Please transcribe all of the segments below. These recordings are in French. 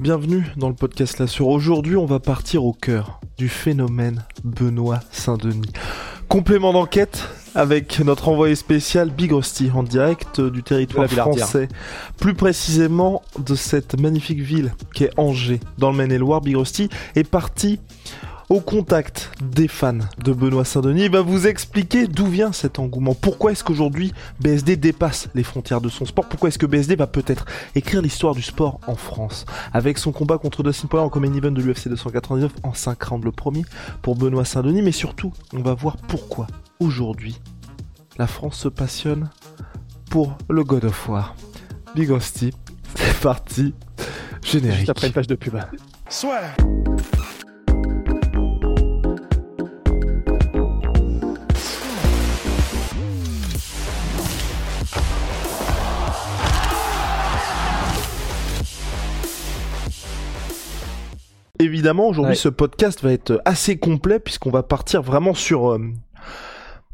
Bienvenue dans le podcast La Sur. Aujourd'hui, on va partir au cœur du phénomène Benoît Saint-Denis. Complément d'enquête avec notre envoyé spécial Big Rusty en direct du territoire français, plus précisément de cette magnifique ville qui est Angers, dans le Maine-et-Loire. Big Rusty est parti au contact des fans de Benoît Saint-Denis. Il va vous expliquer d'où vient cet engouement. Pourquoi est-ce qu'aujourd'hui BSD dépasse les frontières de son sport? Pourquoi est-ce que BSD va peut-être écrire l'histoire du sport en France? Avec son combat contre Dustin Poirier en common event de l'UFC 299 en 5 rounds le premier pour Benoît Saint-Denis. Mais surtout, on va voir pourquoi aujourd'hui la France se passionne pour le God of War. Big Hostie, c'est parti. Générique. Juste après une page de pub. Soit. Évidemment, aujourd'hui, Ouais. ce podcast va être assez complet puisqu'on va partir vraiment sur euh,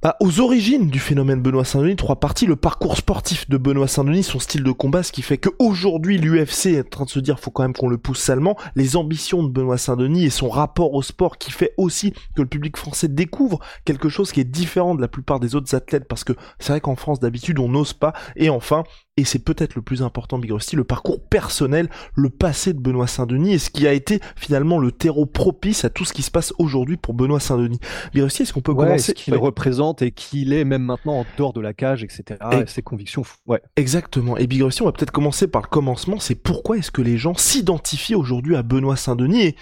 bah, aux origines du phénomène Benoît Saint-Denis. Trois parties le parcours sportif de Benoît Saint-Denis, son style de combat, ce qui fait qu'aujourd'hui l'UFC est en train de se dire faut quand même qu'on le pousse salement. Les ambitions de Benoît Saint-Denis et son rapport au sport qui fait aussi que le public français découvre quelque chose qui est différent de la plupart des autres athlètes parce que c'est vrai qu'en France d'habitude on n'ose pas. Et enfin, et c'est peut-être le plus important Big Rusty, le parcours personnel, le passé de Benoît Saint-Denis et ce qui a été finalement le terreau propice à tout ce qui se passe aujourd'hui pour Benoît Saint-Denis. Big Rusty, est-ce qu'on peut Ouais, commencer ce qu'il Ouais, représente et qui il est même maintenant en dehors de la cage, etc. Et- Et ses convictions. Ouais. Exactement. Et Big Rusty, on va peut-être commencer par le commencement, c'est pourquoi est-ce que les gens s'identifient aujourd'hui à Benoît Saint-Denis et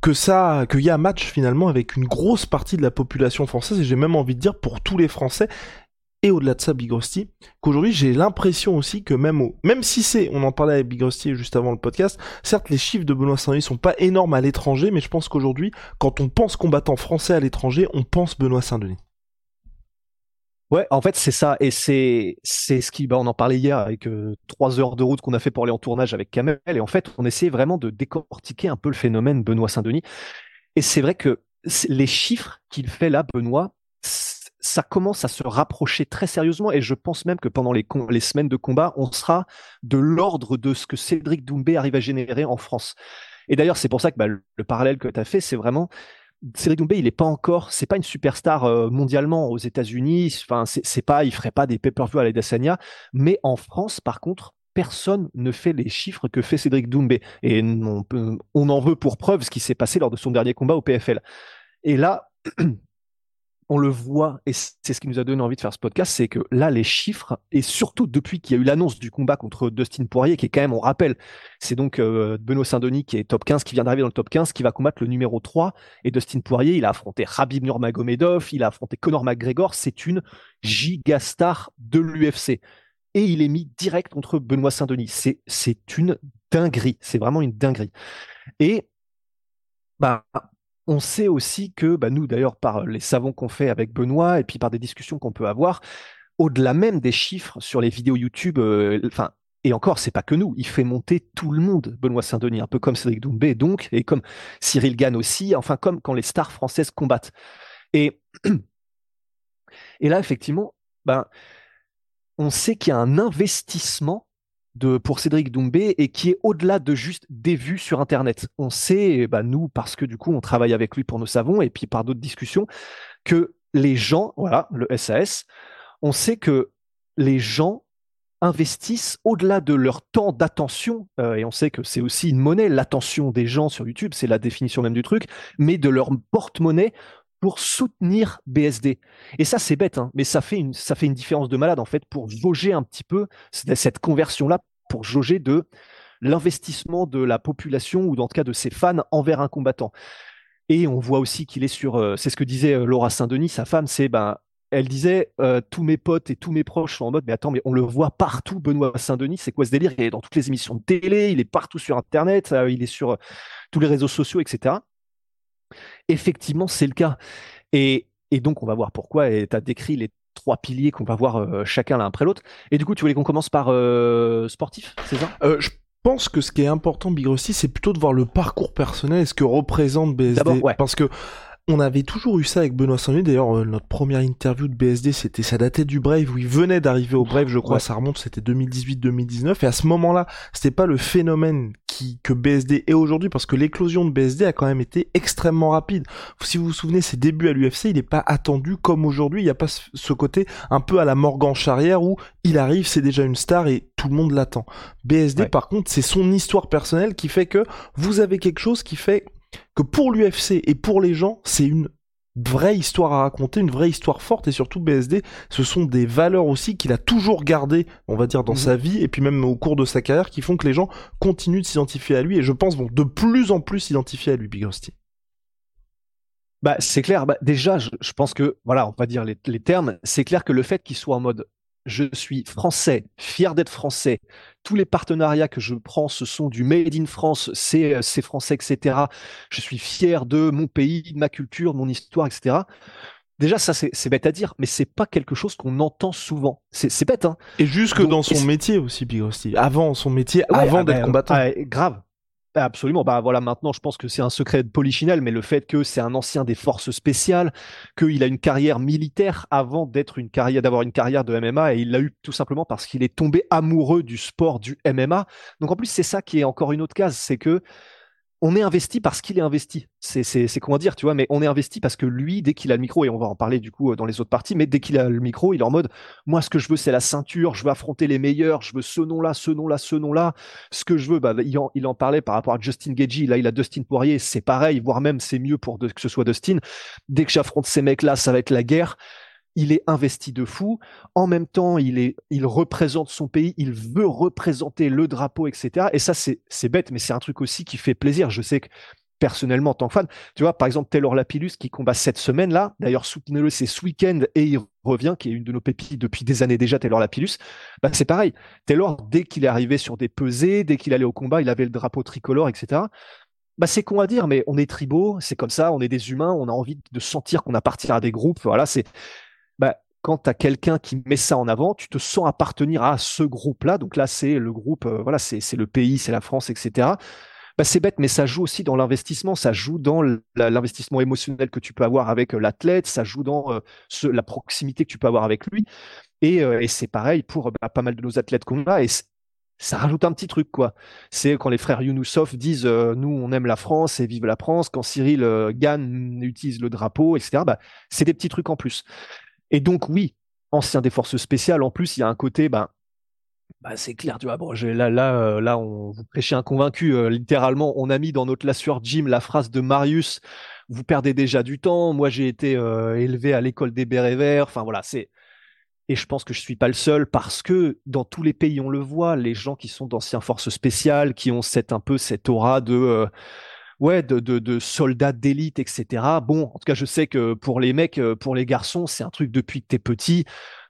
que ça, qu'il y a un match finalement avec une grosse partie de la population française, et j'ai même envie de dire pour tous les Français, et au-delà de ça, Big Rusty, qu'aujourd'hui j'ai l'impression aussi que même au, même si c'est, on en parlait avec Big Rusty juste avant le podcast, certes les chiffres de Benoît Saint-Denis sont pas énormes à l'étranger, mais je pense qu'aujourd'hui, quand on pense combattant français à l'étranger, on pense Benoît Saint-Denis. Ouais, en fait, c'est ça. Et c'est, c'est ce qui, bah, on en parlait hier avec euh, trois heures de route qu'on a fait pour aller en tournage avec Kamel. Et en fait, on essayait vraiment de décortiquer un peu le phénomène Benoît Saint-Denis. Et c'est vrai que les chiffres qu'il fait là, Benoît, ça commence à se rapprocher très sérieusement. Et je pense même que pendant les, semaines de combat, on sera de l'ordre de ce que Cédric Doumbé arrive à générer en France. Et d'ailleurs, c'est pour ça que bah, le, le parallèle que tu as fait, c'est vraiment Cédric Doumbé, il n'est pas encore, c'est pas une superstar euh, mondialement aux États-Unis. Enfin, c'est pas, il ferait pas des pay-per-view à la Adesanya. Mais en France, par contre, personne ne fait les chiffres que fait Cédric Doumbé. Et on en veut pour preuve ce qui s'est passé lors de son dernier combat au PFL. Et là, on le voit, et c'est ce qui nous a donné envie de faire ce podcast, c'est que là, les chiffres, et surtout depuis qu'il y a eu l'annonce du combat contre Dustin Poirier, qui est quand même, on rappelle, c'est donc euh, Benoît Saint-Denis qui est top 15, qui vient d'arriver dans le top 15, qui va combattre le numéro 3, et Dustin Poirier, il a affronté Rabib Nurmagomedov, il a affronté Conor McGregor, c'est une gigastar de l'UFC. Et il est mis direct contre Benoît Saint-Denis. C'est, c'est une dinguerie, c'est vraiment une dinguerie. Et bah, on sait aussi que, bah, nous d'ailleurs, par les savons qu'on fait avec Benoît et puis par des discussions qu'on peut avoir, au-delà même des chiffres sur les vidéos YouTube, euh, enfin, et encore, c'est pas que nous, il fait monter tout le monde, Benoît Saint-Denis, un peu comme Cédric Doumbé, donc, et comme Cyril Gann aussi, enfin, comme quand les stars françaises combattent. Et, et là, effectivement, ben, on sait qu'il y a un investissement pour Cédric Doumbé et qui est au-delà de juste des vues sur Internet. On sait, bah, nous, parce que du coup, on travaille avec lui pour nos savons et puis par d'autres discussions, que les gens, voilà, le SAS, on sait que les gens investissent au-delà de leur temps d'attention, euh, et on sait que c'est aussi une monnaie, l'attention des gens sur YouTube, c'est la définition même du truc, mais de leur porte-monnaie pour soutenir BSD. Et ça, c'est bête, hein, mais ça fait, une, ça fait une différence de malade, en fait, pour jauger un petit peu cette conversion-là, pour jauger de l'investissement de la population, ou dans le cas de ses fans, envers un combattant. Et on voit aussi qu'il est sur, euh, c'est ce que disait euh, Laura Saint-Denis, sa femme, c'est ben, elle disait euh, tous mes potes et tous mes proches sont en mode mais attends mais on le voit partout Benoît Saint-Denis c'est quoi ce délire? Il est dans toutes les émissions de télé il est partout sur internet il est sur tous les réseaux sociaux etc effectivement c'est le cas. Et, et, donc on va voir pourquoi. Et tu as décrit les trois piliers qu'on va voir chacun l'un après l'autre. Et du coup tu voulais qu'on commence par sportif c'est ça? Je pense que ce qui est important Big Rusty c'est plutôt de voir le parcours personnel et ce que représente BSD parce que on avait toujours eu ça avec Benoît saint D'ailleurs, euh, notre première interview de BSD, c'était, ça datait du Brave, où il venait d'arriver au Brave, je crois, ça remonte, c'était 2018-2019. Et à ce moment-là, c'était pas le phénomène qui, que BSD est aujourd'hui, parce que l'éclosion de BSD a quand même été extrêmement rapide. Si vous vous souvenez, ses débuts à l'UFC, il n'est pas attendu comme aujourd'hui. Il n'y a pas ce côté un peu à la Morgan Charrière où il arrive, c'est déjà une star et tout le monde l'attend. BSD, par contre, c'est son histoire personnelle qui fait que vous avez quelque chose qui fait que pour l'UFC et pour les gens, c'est une vraie histoire à raconter, une vraie histoire forte et surtout BSD, ce sont des valeurs aussi qu'il a toujours gardées, on va dire, dans mhm. sa vie et puis même au cours de sa carrière qui font que les gens continuent de s'identifier à lui et je pense vont de plus en plus s'identifier à lui, Big Rusty. Bah, c'est clair. Bah, déjà, je, pense que, voilà, on va dire les, les termes. C'est clair que le fait qu'il soit en mode je suis français, fier d'être français. Tous les partenariats que je prends, ce sont du made in France, c'est euh, français, etc. Je suis fier de mon pays, de ma culture, de mon histoire, etc. Déjà, ça, c'est bête à dire, mais c'est pas quelque chose qu'on entend souvent. C'est bête, hein. Et jusque dans son métier aussi, Big Avant son métier, avant ah d'être bah, combattant. Ah, grave. Absolument. Bah voilà, maintenant, je pense que c'est un secret de Polichinelle, mais le fait que c'est un ancien des forces spéciales, qu'il a une carrière militaire avant d'être une carrière, d'avoir une carrière de MMA, et il l'a eu tout simplement parce qu'il est tombé amoureux du sport du MMA. Donc en plus, c'est ça qui est encore une autre case, c'est que on est investi parce qu'il est investi. C'est comment dire, tu vois, mais on est investi parce que lui, dès qu'il a le micro, et on va en parler du coup euh, dans les autres parties, mais dès qu'il a le micro, il est en mode, moi, ce que je veux, c'est la ceinture, je veux affronter les meilleurs, je veux ce nom-là, ce nom-là, ce nom-là. Ce que je veux, bah, il, en, il en parlait par rapport à Justin Gagey, là, il a Dustin Poirier, c'est pareil, voire même c'est mieux pour que ce soit Dustin. Dès que j'affronte ces mecs-là, ça va être la guerre il est investi de fou. En même temps, il représente son pays, il veut représenter le drapeau, etc. Et ça, c'est, bête, mais c'est un truc aussi qui fait plaisir. Je sais que personnellement, en tant que fan, tu vois, par exemple, Taylor Lapillus qui combat cette semaine-là. D'ailleurs, soutenez-le, c'est ce week-end et il revient, qui est une de nos pépites depuis des années déjà, Taylor Lapillus. Bah, c'est pareil. Taylor, dès qu'il est arrivé sur des pesées, dès qu'il allait au combat, il avait le drapeau tricolore, etc. Bah, c'est con à dire, mais on est tribaux, c'est comme ça, on est des humains, on a envie de sentir qu'on appartient à des groupes. Voilà, c'est, bah, quand tu as quelqu'un qui met ça en avant, tu te sens appartenir à ce groupe-là. Donc là, c'est le groupe, euh, voilà, c'est le pays, c'est la France, etc. Bah, c'est bête, mais ça joue aussi dans l'investissement, ça joue dans l'investissement émotionnel que tu peux avoir avec euh, l'athlète, ça joue dans euh, la proximité que tu peux avoir avec lui. Et, c'est pareil pour bah, pas mal de nos athlètes qu'on a. Et ça rajoute un petit truc, quoi. C'est quand les frères Younoussov disent nous, on aime la France et vive la France. Quand Cyril Gann utilise le drapeau, etc. Bah, c'est des petits trucs en plus. Et donc, oui, ancien des forces spéciales, en plus, il y a un côté, ben, bah, c'est clair, tu vois. Bon, là, là, euh, là, on vous prêchez un convaincu. Euh, littéralement, on a mis dans notre lassueur Jim la phrase de Marius Vous perdez déjà du temps. Moi, j'ai été euh, élevé à l'école des bérets verts. Enfin, voilà, c'est. Et je pense que je suis pas le seul parce que dans tous les pays, on le voit, les gens qui sont d'anciens forces spéciales, qui ont cette un peu cette aura de ouais, de, de, de soldats d'élite, etc. Bon, en tout cas, je sais que pour les mecs, euh, pour les garçons, c'est un truc depuis que t'es petit.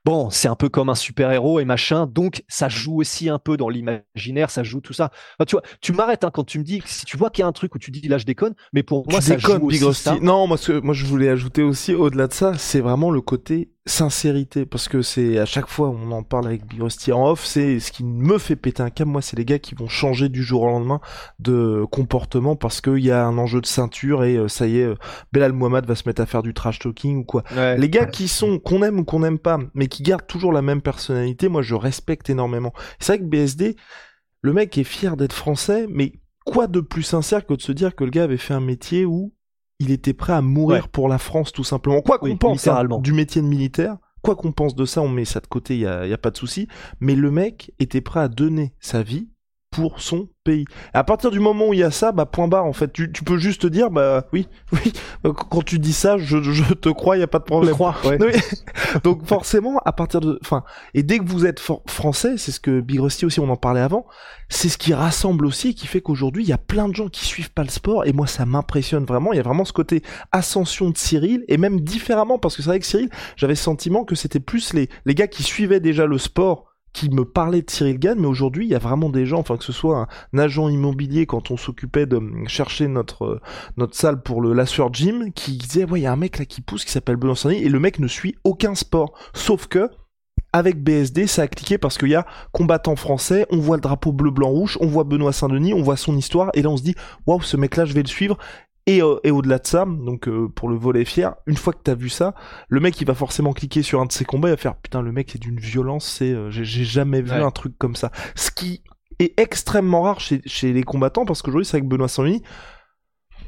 Bon, c'est un peu comme un super-héros et machin, donc ça joue aussi un peu dans l'imaginaire, ça joue tout ça. tu vois, tu m'arrêtes hein, quand tu me dis, si tu vois qu'il y a un truc où tu dis là je déconne, mais pour moi ça joue aussi ça. Non, moi, moi je voulais ajouter aussi au-delà de ça, c'est vraiment le côté sincérité parce que c'est à chaque fois on en parle avec Big en off c'est ce qui me fait péter un câble. Moi c'est les gars qui vont changer du jour au lendemain de comportement parce qu'il y a un enjeu de ceinture et euh, ça y est euh, Belal Mohamed va se mettre à faire du trash talking ou quoi. Les gars qui sont qu'on aime ou qu'on n'aime pas mais qui gardent toujours la même personnalité moi je respecte énormément. C'est vrai que BSD le mec est fier d'être français mais quoi de plus sincère que de se dire que le gars avait fait un métier où il était prêt à mourir pour la France tout simplement. Quoi qu'on pense hein, du métier de militaire, quoi qu'on pense de ça, on met ça de côté, il y a, y a, pas de souci. Mais le mec était prêt à donner sa vie pour son pays. à partir du moment où il y a ça, bah point barre en fait. Tu, tu peux juste te dire bah oui, oui. Quand tu dis ça, je, je te crois, il y a pas de problème. crois, ouais. Donc forcément, à partir de, enfin, et dès que vous êtes français, c'est ce que Big Rusty aussi on en parlait avant, c'est ce qui rassemble aussi, qui fait qu'aujourd'hui il y a plein de gens qui suivent pas le sport et moi ça m'impressionne vraiment. Il y a vraiment ce côté ascension de Cyril et même différemment parce que c'est vrai que Cyril, j'avais sentiment que c'était plus les les gars qui suivaient déjà le sport qui me parlait de Cyril Gann, mais aujourd'hui, il y a vraiment des gens, enfin que ce soit un, agent immobilier quand on s'occupait de chercher notre euh, notre salle pour le Lasseur Gym, qui disait ouais, il y a un mec là qui pousse qui s'appelle Benoît saint et le mec ne suit aucun sport, sauf que avec BSD, ça a cliqué parce qu'il y a combattant français, on voit le drapeau bleu blanc rouge, on voit Benoît Saint-Denis, on voit son histoire et là on se dit waouh, ce mec là, je vais le suivre et, euh, et au-delà de ça, donc euh, pour le volet fier, une fois que t'as vu ça, le mec il va forcément cliquer sur un de ses combats et va faire putain le mec c'est d'une violence, c'est euh, j'ai jamais vu un truc comme ça. Ce qui est extrêmement rare chez, chez les combattants parce qu'aujourd'hui c'est avec Benoît saint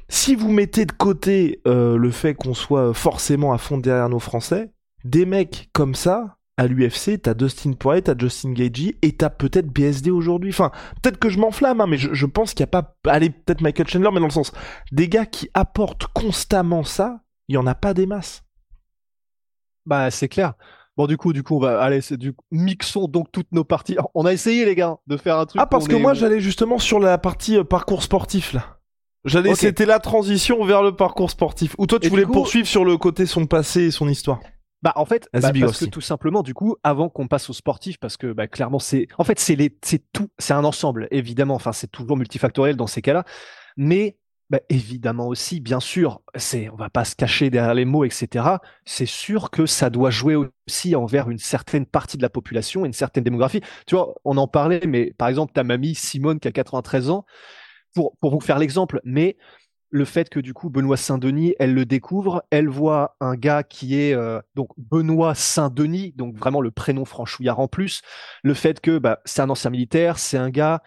Si vous mettez de côté le fait qu'on soit forcément à fond derrière nos Français, des mecs comme ça, à l'UFC, t'as Dustin Poirier, t'as Justin Gagey et t'as peut-être BSD aujourd'hui. Enfin, peut-être que je m'enflamme, hein, mais je, pense qu'il n'y a pas. Allez, peut-être Michael Chandler, mais dans le sens. Des gars qui apportent constamment ça, il y en a pas des masses. Bah, c'est clair. Bon, du coup, du coup, on va aller, c'est du mixons donc toutes nos parties. On a essayé, les gars, de faire un truc. Ah, parce que moi, j'allais justement sur la partie euh, parcours sportif, là. J'allais, c'était la transition vers le parcours sportif. Ou toi, tu voulais poursuivre sur le côté son passé et son histoire. Bah en fait, bah, parce que tout simplement, du coup, avant qu'on passe au sportif, parce que bah, clairement c'est, en fait c'est les, c'est tout, c'est un ensemble évidemment. Enfin c'est toujours multifactoriel dans ces cas-là, mais bah, évidemment aussi, bien sûr, c'est, on va pas se cacher derrière les mots, etc. C'est sûr que ça doit jouer aussi envers une certaine partie de la population, une certaine démographie. Tu vois, on en parlait, mais par exemple ta mamie Simone qui a 93 ans, pour pour vous faire l'exemple, mais le fait que du coup Benoît Saint-Denis, elle le découvre, elle voit un gars qui est euh, donc Benoît Saint-Denis, donc vraiment le prénom franchouillard en plus, le fait que bah, c'est un ancien militaire, c'est un gars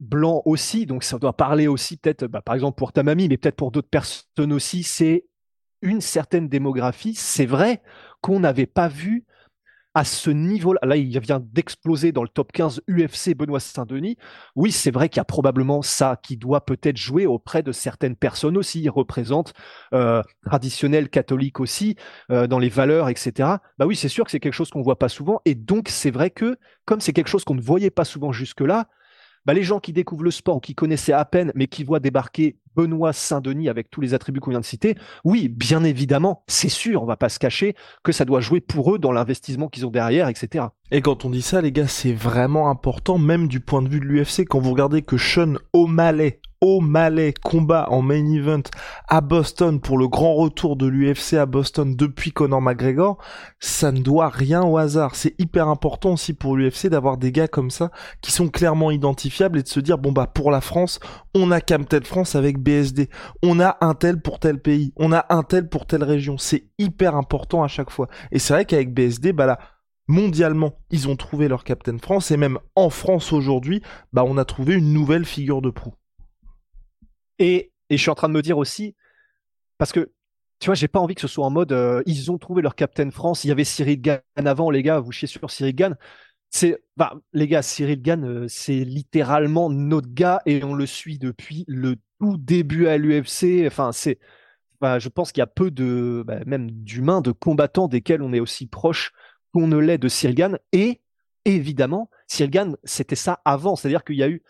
blanc aussi, donc ça doit parler aussi peut-être, bah, par exemple pour ta mamie, mais peut-être pour d'autres personnes aussi, c'est une certaine démographie. C'est vrai qu'on n'avait pas vu à ce niveau-là, là, il vient d'exploser dans le top 15 UFC Benoît Saint-Denis. Oui, c'est vrai qu'il y a probablement ça qui doit peut-être jouer auprès de certaines personnes aussi. Il représente euh, traditionnel aussi euh, dans les valeurs, etc. Bah oui, c'est sûr que c'est quelque chose qu'on voit pas souvent. Et donc, c'est vrai que comme c'est quelque chose qu'on ne voyait pas souvent jusque-là, bah, les gens qui découvrent le sport, qui connaissaient à peine, mais qui voient débarquer Benoît Saint-Denis avec tous les attributs qu'on vient de citer, oui, bien évidemment, c'est sûr, on va pas se cacher que ça doit jouer pour eux dans l'investissement qu'ils ont derrière, etc. Et quand on dit ça, les gars, c'est vraiment important, même du point de vue de l'UFC, quand vous regardez que Sean O'Malley O'Malley combat en main event à Boston pour le grand retour de l'UFC à Boston depuis Conor McGregor, ça ne doit rien au hasard. C'est hyper important aussi pour l'UFC d'avoir des gars comme ça qui sont clairement identifiables et de se dire bon bah pour la France, on a Camtel France avec BSD, on a un tel pour tel pays, on a un tel pour telle région. C'est hyper important à chaque fois. Et c'est vrai qu'avec BSD, bah là mondialement, ils ont trouvé leur Captain France et même en France aujourd'hui, bah on a trouvé une nouvelle figure de proue. Et, je suis en train de me dire aussi, parce que tu vois, j'ai pas envie que ce soit en mode euh, ils ont trouvé leur Captain France. Il y avait Cyril Gann avant, les gars, vous chiez sur Cyril Gann. C'est, bah, les gars, Cyril Gann, euh, c'est littéralement notre gars et on le suit depuis le tout début à l'UFC. Enfin, c'est, bah, je pense qu'il y a peu bah, même d'humains, de combattants desquels on est aussi proche qu'on ne l'est de Cyril Gann. Et évidemment, Cyril Gann, c'était ça avant. C'est-à-dire qu'il y a eu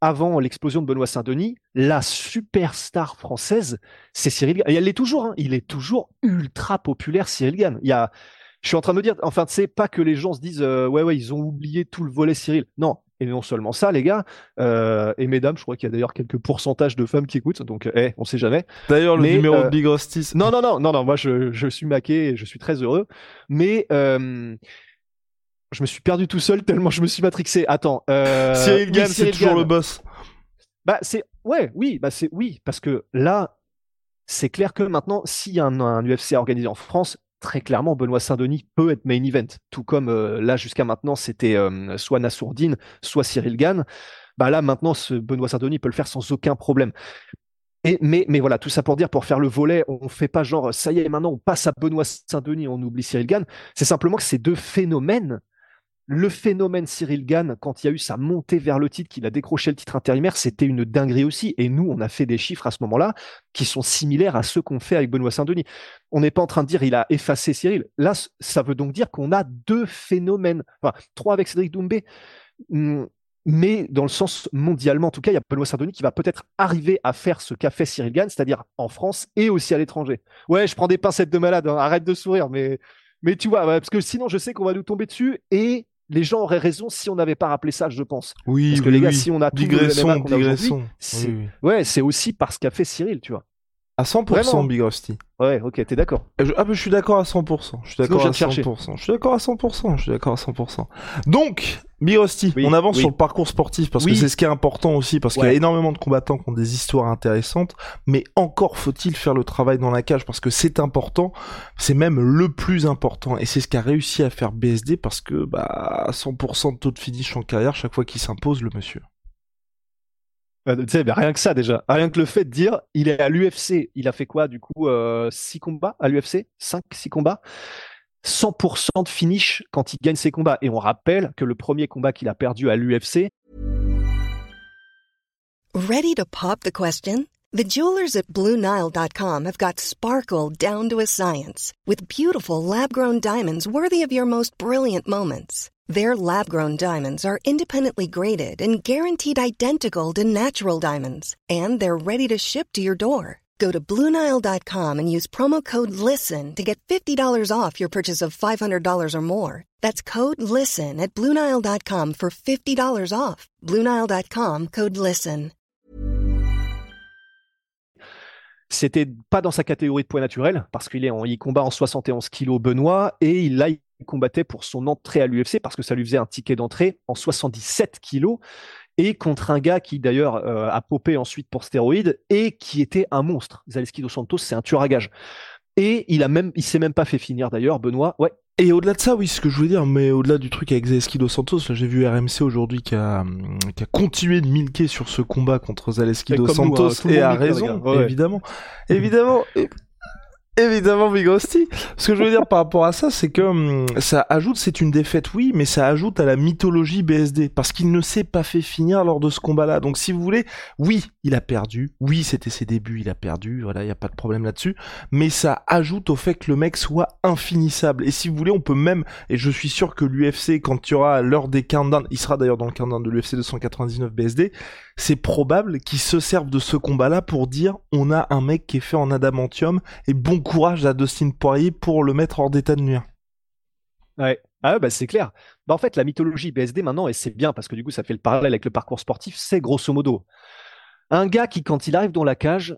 avant l'explosion de Benoît Saint-Denis, la superstar française, c'est Cyril Gann. Elle toujours, hein. il est toujours ultra populaire, Cyril Gann. Il y a, je suis en train de me dire, enfin, c'est pas que les gens se disent, euh, ouais, ouais, ils ont oublié tout le volet Cyril. Non. Et non seulement ça, les gars, euh, et mesdames, je crois qu'il y a d'ailleurs quelques pourcentages de femmes qui écoutent, donc, eh, on sait jamais. D'ailleurs, le numéro de euh, Big Rusty. Non, non, non, non, non, moi, je, je suis maqué et je suis très heureux. Mais, je me suis perdu tout seul tellement je me suis matrixé. Attends. Euh... Cyril Gann, c'est toujours le boss. Bah c'est ouais, oui, bah c'est oui, parce que là, c'est clair que maintenant, s'il y a un, UFC organisé en France, très clairement, Benoît Saint-Denis peut être main event. Tout comme euh, là jusqu'à maintenant, c'était euh, soit Nassourdine, soit Cyril Gann. Bah là maintenant, Benoît Saint-Denis peut le faire sans aucun problème. Et, mais, mais voilà, tout ça pour dire, pour faire le volet, on fait pas genre, ça y est, maintenant on passe à Benoît Saint-Denis, on oublie Cyril Gann. C'est simplement que ces deux phénomènes le phénomène Cyril Gann, quand il y a eu sa montée vers le titre, qu'il a décroché le titre intérimaire, c'était une dinguerie aussi. Et nous, on a fait des chiffres à ce moment-là qui sont similaires à ceux qu'on fait avec Benoît Saint-Denis. On n'est pas en train de dire il a effacé Cyril. Là, ça veut donc dire qu'on a deux phénomènes. Enfin, trois avec Cédric Doumbé. Hmm, mais dans le sens mondialement, en tout cas, il y a Benoît Saint-Denis qui va peut-être arriver à faire ce qu'a fait Cyril Gann, c'est-à-dire en France et aussi à l'étranger. Ouais, je prends des pincettes de malade, hein. arrête de sourire, mais, mais tu vois, parce que sinon, je sais qu'on va nous tomber dessus et les gens auraient raison si on n'avait pas rappelé ça, je pense. Oui, parce que oui, les gars, oui. si on a tout le MMA qu'on a aujourd'hui, c'est- ouais, c'est aussi parce qu'a fait Cyril, tu vois. À 100% Vraiment. Big Rusty. Ouais, ok, t'es d'accord. Je- Ah bah je suis d'accord à 100%. Je suis d'accord à viens te chercher. 100%. Je suis d'accord à 100%. Je suis d'accord à 100%. Donc, Big Rusty, Oui, on avance oui. sur le parcours sportif parce que c'est ce qui est important aussi parce qu'il y a énormément de combattants qui ont des histoires intéressantes, mais encore faut-il faire le travail dans la cage parce que c'est important. C'est même le plus important et c'est ce qu'a réussi à faire BSD parce que bah 100% de taux de finish en carrière chaque fois qu'il s'impose le monsieur. Euh, sais, ben, rien que ça déjà. Rien que le fait de dire, il est à l'UFC. Il a fait quoi du coup 6 combats à l'UFC 5, 6 combats? 100% de finish quand il gagne ses combats. Et on rappelle que le premier combat qu'il a perdu à l'UFC, Ready to pop the question? The jewelers at BlueNile.com have got sparkle down to a science with beautiful lab grown diamonds worthy of your most brilliant moments. Their lab grown diamonds are independently graded and guaranteed identical to natural diamonds, and they're ready to ship to your door. Go to BlueNile.com and use promo code LISTEN to get $50 off your purchase of $500 or more. That's code LISTEN at BlueNile.com for $50 off. BlueNile.com code LISTEN. c'était pas dans sa catégorie de poids naturel parce qu'il est en, il combat en 71 kilos Benoît et il, là il combattait pour son entrée à l'UFC parce que ça lui faisait un ticket d'entrée en 77 kilos et contre un gars qui d'ailleurs euh, a popé ensuite pour stéroïdes et qui était un monstre. Zaleski dos Santos, c'est un tueur à gages. Et il a même, il s'est même pas fait finir d'ailleurs, Benoît. Ouais, Et au-delà de ça, oui, ce que je voulais dire, mais au-delà du truc avec Zaleski dos Santos, j'ai vu RMC aujourd'hui qui a, qui a continué de milquer sur ce combat contre Zaleski dos nous, Santos, hein, le et les raison. Ouais, évidemment. évidemment. Évidemment, Big Rusty. Ce que je veux dire par rapport à ça, c'est que hum, ça ajoute, c'est une défaite, oui, mais ça ajoute à la mythologie BSD, parce qu'il ne s'est pas fait finir lors de ce combat-là. Donc, si vous voulez, oui, il a perdu, oui, c'était ses débuts, il a perdu, voilà, il y a pas de problème là-dessus, mais ça ajoute au fait que le mec soit infinissable. Et si vous voulez, on peut même, et je suis sûr que l'UFC, quand il y aura l'heure des countdowns, il sera d'ailleurs dans le countdown de l'UFC 299 BSD, c'est probable qu'ils se servent de ce combat-là pour dire on a un mec qui est fait en adamantium et bon courage à Dustin Poirier pour le mettre hors d'état de nuire. Ouais. Ah bah c'est clair. Bah en fait, la mythologie BSD maintenant, et c'est bien parce que du coup, ça fait le parallèle avec le parcours sportif, c'est grosso modo un gars qui, quand il arrive dans la cage,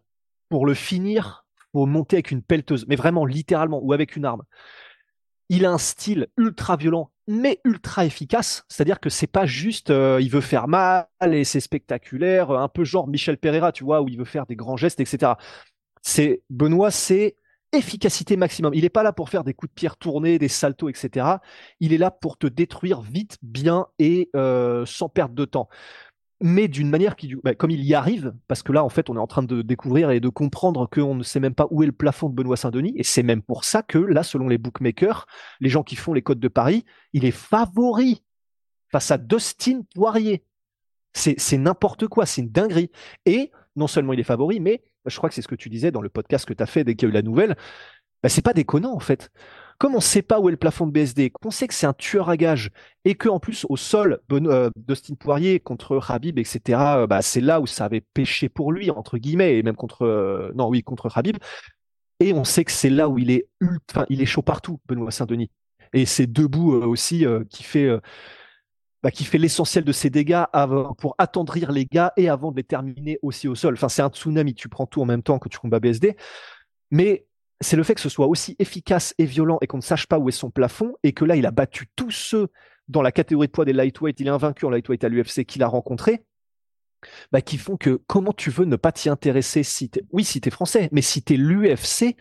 pour le finir, faut monter avec une pelleteuse, mais vraiment littéralement, ou avec une arme. Il a un style ultra violent, mais ultra efficace. C'est-à-dire que c'est pas juste, euh, il veut faire mal et c'est spectaculaire, un peu genre Michel Pereira, tu vois, où il veut faire des grands gestes, etc. C'est Benoît, c'est efficacité maximum. Il n'est pas là pour faire des coups de pierre tournés, des saltos, etc. Il est là pour te détruire vite, bien et euh, sans perdre de temps. Mais d'une manière qui, bah, comme il y arrive, parce que là, en fait, on est en train de découvrir et de comprendre qu'on ne sait même pas où est le plafond de Benoît Saint-Denis. Et c'est même pour ça que, là, selon les bookmakers, les gens qui font les codes de Paris, il est favori face à Dustin Poirier. C'est n'importe quoi, c'est une dinguerie. Et non seulement il est favori, mais je crois que c'est ce que tu disais dans le podcast que tu as fait dès qu'il y a eu la nouvelle, bah, c'est pas déconnant en fait. Comme on sait pas où est le plafond de BSD, qu'on sait que c'est un tueur à gages, et que en plus au sol, Ben- Dustin Poirier contre Habib, etc., euh, bah, c'est là où ça avait pêché pour lui, entre guillemets, et même contre, euh, non oui, contre Habib. Et on sait que c'est là où il est ultra, il est chaud partout, Benoît Saint-Denis. Et c'est debout aussi qui fait, bah, qui fait l'essentiel de ses dégâts avant- pour attendrir les gars et avant de les terminer aussi au sol. Enfin, c'est un tsunami, tu prends tout en même temps que tu combats BSD. Mais c'est le fait que ce soit aussi efficace et violent et qu'on ne sache pas où est son plafond et que là, il a battu tous ceux dans la catégorie de poids des lightweight, il est invaincu en lightweight à l'UFC qu'il a rencontré, bah, qui font que comment tu veux ne pas t'y intéresser si t'es, oui, si t'es français, mais si t'es l'UFC,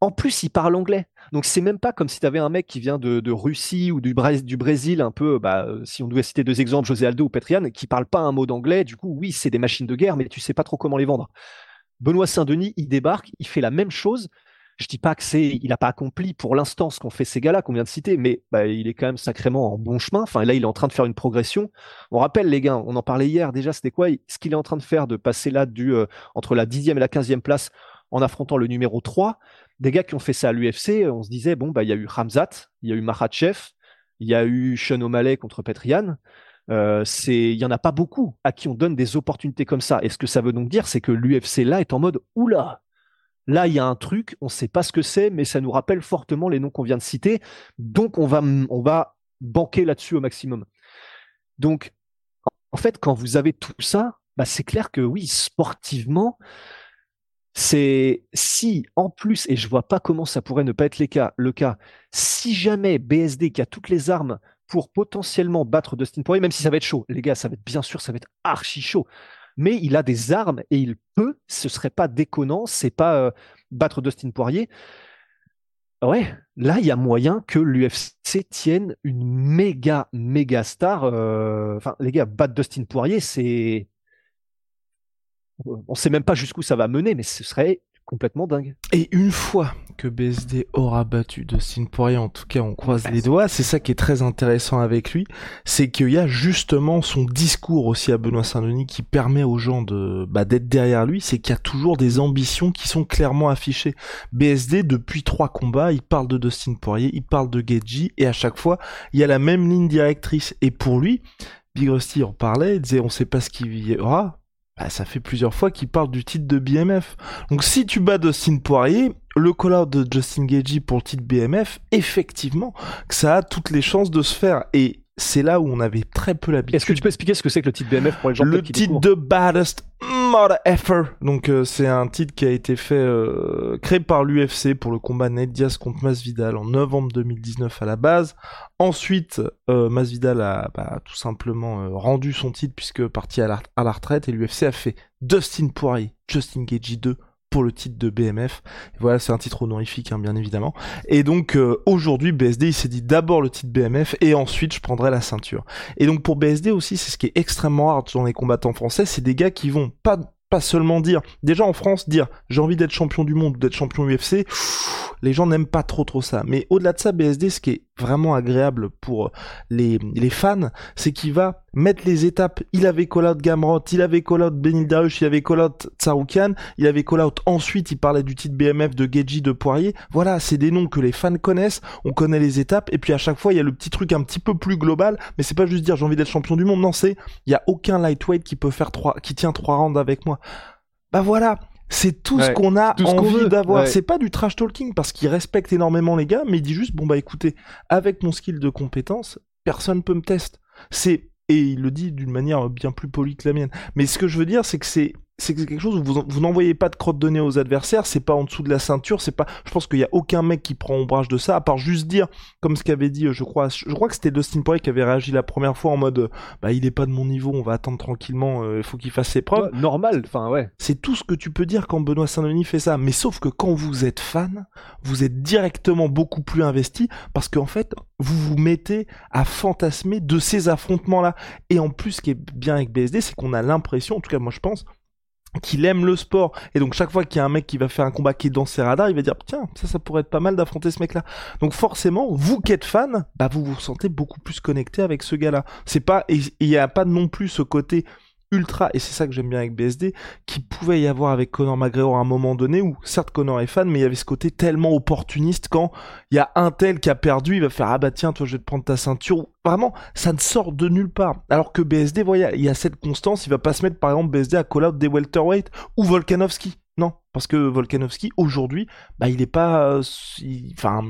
en plus, il parle anglais. Donc, c'est même pas comme si t'avais un mec qui vient de, Russie ou du Brésil, un peu, bah, euh, si on devait citer deux exemples, José Aldo ou Petrian, qui parle pas un mot d'anglais. Du coup, oui, c'est des machines de guerre, mais tu sais pas trop comment les vendre. Benoît Saint-Denis, il débarque, il fait la même chose. Je dis pas que c'est, il n'a pas accompli pour l'instant ce qu'ont fait ces gars-là qu'on vient de citer, mais bah, il est quand même sacrément en bon chemin. Enfin, là, il est en train de faire une progression. On rappelle, les gars, on en parlait hier déjà, c'était quoi? Ce qu'il est en train de faire, de passer là du, euh, entre la dixième et la quinzième place en affrontant le numéro 3. Des gars qui ont fait ça à l'UFC, on se disait, bon, bah, il y a eu Ramzat, il y a eu Makhachev, il y a eu Sean O'Malley contre Petrian. Euh, c'est, il y en a pas beaucoup à qui on donne des opportunités comme ça. Et ce que ça veut donc dire, c'est que l'UFC là est en mode oula. Là, il y a un truc, on ne sait pas ce que c'est, mais ça nous rappelle fortement les noms qu'on vient de citer. Donc, on va, banquer là-dessus au maximum. Donc, en fait, quand vous avez tout ça, bah, c'est clair que oui, sportivement, c'est si en plus, et je vois pas comment ça pourrait ne pas être le cas, si jamais BSD qui a toutes les armes pour potentiellement battre Dustin Poirier, même si ça va être chaud. Les gars, ça va être bien sûr, ça va être archi chaud. Mais il a des armes et il peut, ce serait pas déconnant, c'est pas euh, battre Dustin Poirier. Ouais, là, il y a moyen que l'UFC tienne une méga, méga star. Euh, enfin, les gars, battre Dustin Poirier, c'est. On sait même pas jusqu'où ça va mener, mais ce serait complètement dingue. Et une fois que BSD aura battu Dustin Poirier, en tout cas on croise les doigts, c'est ça qui est très intéressant avec lui, c'est qu'il y a justement son discours aussi à Benoît Saint-Denis qui permet aux gens de bah, d'être derrière lui, c'est qu'il y a toujours des ambitions qui sont clairement affichées. BSD depuis trois combats, il parle de Dustin Poirier, il parle de Geji, et à chaque fois il y a la même ligne directrice. Et pour lui, Big Rusty en parlait, il disait on sait pas ce qu'il y aura, bah, ça fait plusieurs fois qu'il parle du titre de BMF. Donc si tu bats Dustin Poirier, le call-out de Justin Gagey pour le titre BMF, effectivement, que ça a toutes les chances de se faire. Et c'est là où on avait très peu l'habitude. Est-ce que tu peux expliquer ce que c'est que le titre BMF pour les gens Le titre de Baddest Mother Effer. Donc euh, c'est un titre qui a été euh, créé par l'UFC pour le combat Ned Diaz contre Masvidal en novembre 2019 à la base. Ensuite, euh, Masvidal a bah, tout simplement rendu son titre puisque parti à la, retraite et l'UFC a fait Dustin Poirier, Justin Gaethje 2 pour le titre de BMF. voilà, c'est un titre honorifique, hein, bien évidemment. Et donc euh, aujourd'hui, BSD, il s'est dit d'abord le titre BMF et ensuite je prendrai la ceinture. Et donc pour BSD aussi, c'est ce qui est extrêmement rare dans les combattants français, c'est des gars qui vont pas pas seulement dire, déjà en France, dire j'ai envie d'être champion du monde d'être champion UFC, les gens n'aiment pas trop trop ça. Mais au-delà de ça, BSD, ce qui est vraiment agréable pour les, les fans, c'est qu'il va mettre les étapes. Il avait call out Gamrot, il avait call out Benil il avait call out Tsaroukian, il avait call out ensuite, il parlait du titre BMF de Geji de Poirier. Voilà, c'est des noms que les fans connaissent, on connaît les étapes, et puis à chaque fois, il y a le petit truc un petit peu plus global, mais c'est pas juste dire j'ai envie d'être champion du monde, non, c'est, il y a aucun lightweight qui peut faire trois, qui tient trois rounds avec moi. Bah voilà, c'est tout ce qu'on a envie d'avoir. C'est pas du trash talking parce qu'il respecte énormément les gars, mais il dit juste bon bah écoutez, avec mon skill de compétence, personne peut me tester. C'est et il le dit d'une manière bien plus polie que la mienne. Mais ce que je veux dire, c'est que c'est c'est quelque chose où vous, vous n'envoyez pas de crotte de nez aux adversaires, c'est pas en dessous de la ceinture, c'est pas, je pense qu'il y a aucun mec qui prend ombrage de ça, à part juste dire, comme ce qu'avait dit, je crois, je crois que c'était Dustin Poirier qui avait réagi la première fois en mode, bah, il est pas de mon niveau, on va attendre tranquillement, euh, il faut qu'il fasse ses preuves. normal, enfin, ouais. C'est tout ce que tu peux dire quand Benoît Saint-Denis fait ça. Mais sauf que quand vous êtes fan, vous êtes directement beaucoup plus investi parce qu'en fait, vous vous mettez à fantasmer de ces affrontements-là. Et en plus, ce qui est bien avec BSD, c'est qu'on a l'impression, en tout cas, moi je pense, qu'il aime le sport. Et donc chaque fois qu'il y a un mec qui va faire un combat qui est dans ses radars il va dire tiens ça ça pourrait être pas mal d'affronter ce mec là donc forcément vous qui êtes fan bah vous vous sentez beaucoup plus connecté avec ce gars là c'est pas il y a pas non plus ce côté ultra, et c'est ça que j'aime bien avec BSD, qui pouvait y avoir avec Conor McGregor à un moment donné où, certes, Conor est fan, mais il y avait ce côté tellement opportuniste quand il y a un tel qui a perdu, il va faire, ah bah tiens, toi, je vais te prendre ta ceinture. Vraiment, ça ne sort de nulle part. Alors que BSD, voyez, il y a cette constance, il va pas se mettre, par exemple, BSD à call out des welterweight ou Volkanovski. Non, parce que Volkanovski aujourd'hui, bah il est pas, enfin,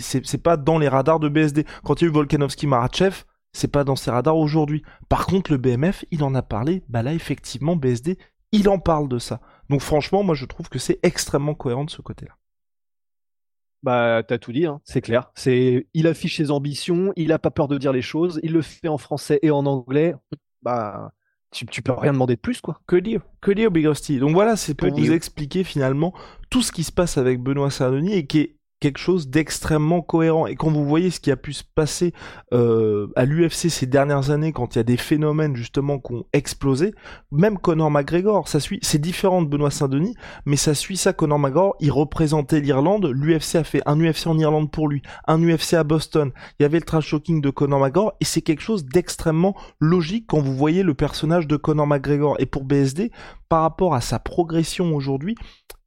c'est pas dans les radars de BSD. Quand il y a eu Volkanovski Marachev, c'est pas dans ses radars aujourd'hui. Par contre, le BMF, il en a parlé. Bah là, effectivement, BSD, il en parle de ça. Donc franchement, moi, je trouve que c'est extrêmement cohérent de ce côté-là. Bah, t'as tout dit, hein. c'est clair. C'est, il affiche ses ambitions, il a pas peur de dire les choses, il le fait en français et en anglais. Bah, tu, tu peux rien demander de plus, quoi. Que dire? Que dire, Big Rusty? Donc voilà, c'est pour vous expliquer finalement tout ce qui se passe avec Benoît Sardoni et qui est quelque chose d'extrêmement cohérent. Et quand vous voyez ce qui a pu se passer euh, à l'UFC ces dernières années, quand il y a des phénomènes justement qui ont explosé, même Conor McGregor, ça suit, c'est différent de Benoît Saint-Denis, mais ça suit ça. Conor McGregor, il représentait l'Irlande, l'UFC a fait un UFC en Irlande pour lui, un UFC à Boston. Il y avait le trash talking de Conor McGregor, et c'est quelque chose d'extrêmement logique quand vous voyez le personnage de Conor McGregor. Et pour BSD, par rapport à sa progression aujourd'hui,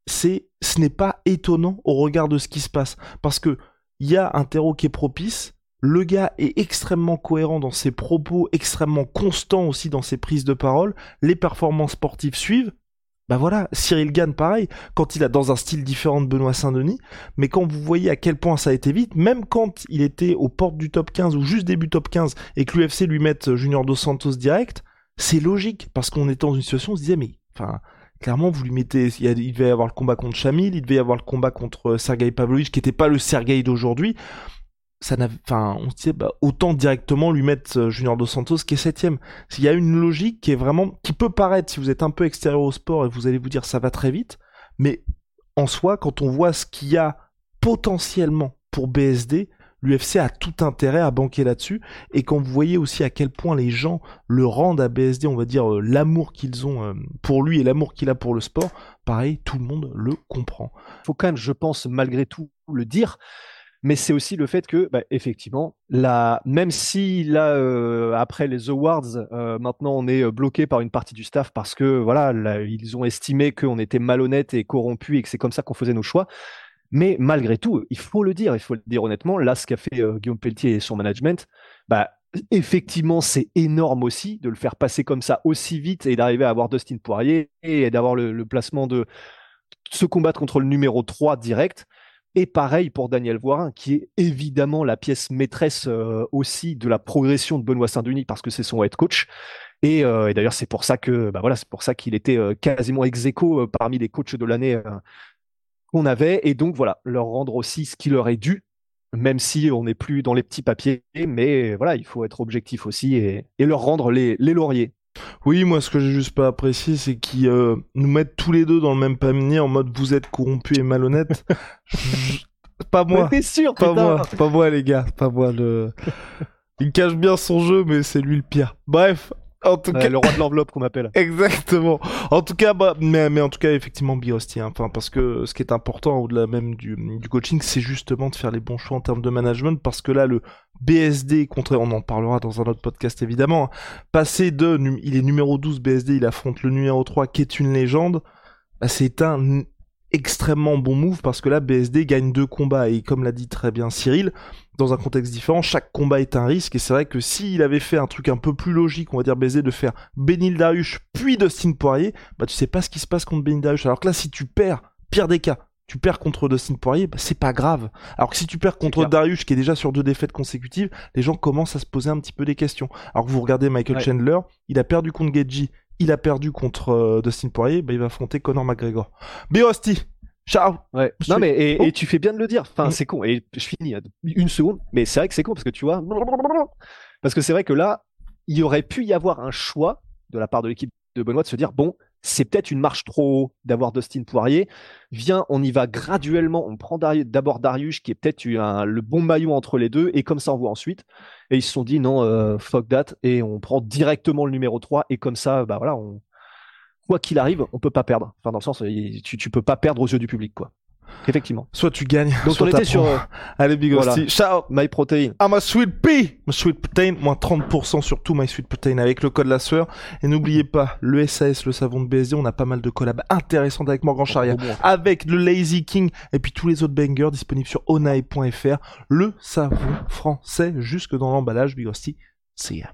c'est, ce n'est pas étonnant au regard de ce qui se passe. Parce que il y a un terreau qui est propice, le gars est extrêmement cohérent dans ses propos, extrêmement constant aussi dans ses prises de parole, les performances sportives suivent. Bah voilà, Cyril Gann pareil, quand il a dans un style différent de Benoît Saint-Denis, mais quand vous voyez à quel point ça a été vite, même quand il était aux portes du top 15 ou juste début top 15 et que l'UFC lui mette Junior Dos Santos direct, c'est logique parce qu'on était dans une situation où on se disait mais enfin clairement, vous lui mettez, il, devait y avoir le combat contre Chamil, il devait y avoir le combat contre euh, Sergei Pavlovich, qui n'était pas le Sergei d'aujourd'hui. Ça enfin, on se disait, bah, autant directement lui mettre euh, Junior Dos Santos qui est septième. Il y a une logique qui est vraiment, peut paraître, si vous êtes un peu extérieur au sport et vous allez vous dire ça va très vite, mais en soi, quand on voit ce qu'il y a potentiellement pour BSD, l'UFC a tout intérêt à banquer là-dessus. Et quand vous voyez aussi à quel point les gens le rendent à BSD, on va dire euh, l'amour qu'ils ont euh, pour lui et l'amour qu'il a pour le sport, pareil, tout le monde le comprend. Faut quand même, je pense, malgré tout, le dire. Mais c'est aussi le fait que, bah, effectivement, là, même si là, euh, après les awards, maintenant on est bloqué par une partie du staff parce que voilà, ils ont estimé qu'on était malhonnête et corrompu et que c'est comme ça qu'on faisait nos choix. Mais malgré tout, il faut le dire, il faut le dire honnêtement, là, ce qu'a fait euh, Guillaume Pelletier et son management, bah, effectivement, c'est énorme aussi de le faire passer comme ça aussi vite et d'arriver à avoir Dustin Poirier et d'avoir le, placement de se combattre contre le numéro 3 direct. Et pareil pour Daniel Voirin, qui est évidemment la pièce maîtresse euh, aussi de la progression de Benoît Saint-Denis parce que c'est son head coach. Et, euh, d'ailleurs, c'est pour ça que, bah voilà, c'est pour ça qu'il était quasiment ex aequo parmi les coachs de l'année qu'on avait, et donc voilà, leur rendre aussi ce qui leur est dû, même si on n'est plus dans les petits papiers, mais voilà, il faut être objectif aussi et, leur rendre les, lauriers. Oui, moi ce que j'ai juste pas apprécié, c'est qu'ils euh, nous mettent tous les deux dans le même panier en mode vous êtes corrompu et malhonnête. pas moi. T'es sûr, pas moi, pas moi les gars, pas moi le. Il cache bien son jeu, mais c'est lui le pire. Bref, en tout cas, le roi de l'enveloppe qu'on m'appelle. Exactement. En tout cas, bah, mais, mais en tout cas, effectivement, Birosti. Hein. Enfin, parce que ce qui est important au-delà même du, du coaching, c'est justement de faire les bons choix en termes de management, parce que là, le BSD, contre, on en parlera dans un autre podcast évidemment, hein. passer de, il est numéro 12 BSD, il affronte le numéro 3 qui est une légende, bah, c'est un extrêmement bon move parce que là BSD gagne deux combats et comme l'a dit très bien Cyril, dans un contexte différent, chaque combat est un risque et c'est vrai que s'il avait fait un truc un peu plus logique, on va dire BSD de faire Benil Darius puis Dustin Poirier, bah tu sais pas ce qui se passe contre Benil Darius. Alors que là si tu perds, pire des cas, tu perds contre Dustin Poirier, bah, c'est pas grave. Alors que si tu perds contre Darius qui est déjà sur deux défaites consécutives, les gens commencent à se poser un petit peu des questions. Alors que vous regardez Michael Chandler, il a perdu contre Geji, il a perdu contre euh, Dustin Poirier, bah, il va affronter Conor McGregor. Birosti, ciao. Ouais. Non mais et, tu fais bien de le dire. Enfin, mm. c'est con. Et je finis une seconde, mais c'est vrai que c'est con parce que tu vois, parce que c'est vrai que là, il aurait pu y avoir un choix de la part de l'équipe de Benoît de se dire bon, c'est peut-être une marche trop haut d'avoir Dustin Poirier. Viens, on y va graduellement. On prend d'abord Darius, qui est peut-être le bon maillot entre les deux, et comme ça, on voit ensuite. Et ils se sont dit non, euh, fuck that, et on prend directement le numéro 3, et comme ça, bah voilà, quoi qu'il arrive, on peut pas perdre. Enfin, dans le sens, tu, tu peux pas perdre aux yeux du public, quoi. Effectivement. Soit tu gagnes. Donc on était sur. Euh, Allez, Big voilà. Ciao. My Protein. Ah, ma Sweet Pea. Ma Sweet Protein. Moins 30% sur tout My Sweet Protein avec le code la sueur. Et n'oubliez pas, le SAS, le savon de BSD. On a pas mal de collabs intéressantes avec Morgan Charia. avec le Lazy King. Et puis tous les autres bangers disponibles sur onai.fr. Le savon français jusque dans l'emballage. Big Rusty. See ya.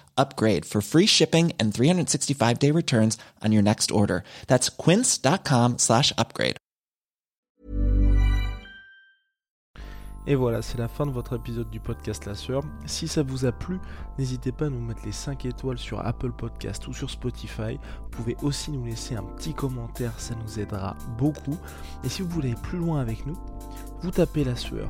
upgrade for free shipping and 365 day returns on your next order. That's quince.com slash upgrade. Et voilà, c'est la fin de votre épisode du podcast La Sœur. Si ça vous a plu, n'hésitez pas à nous mettre les 5 étoiles sur Apple Podcast ou sur Spotify. Vous pouvez aussi nous laisser un petit commentaire, ça nous aidera beaucoup. Et si vous voulez aller plus loin avec nous, vous tapez La Sueur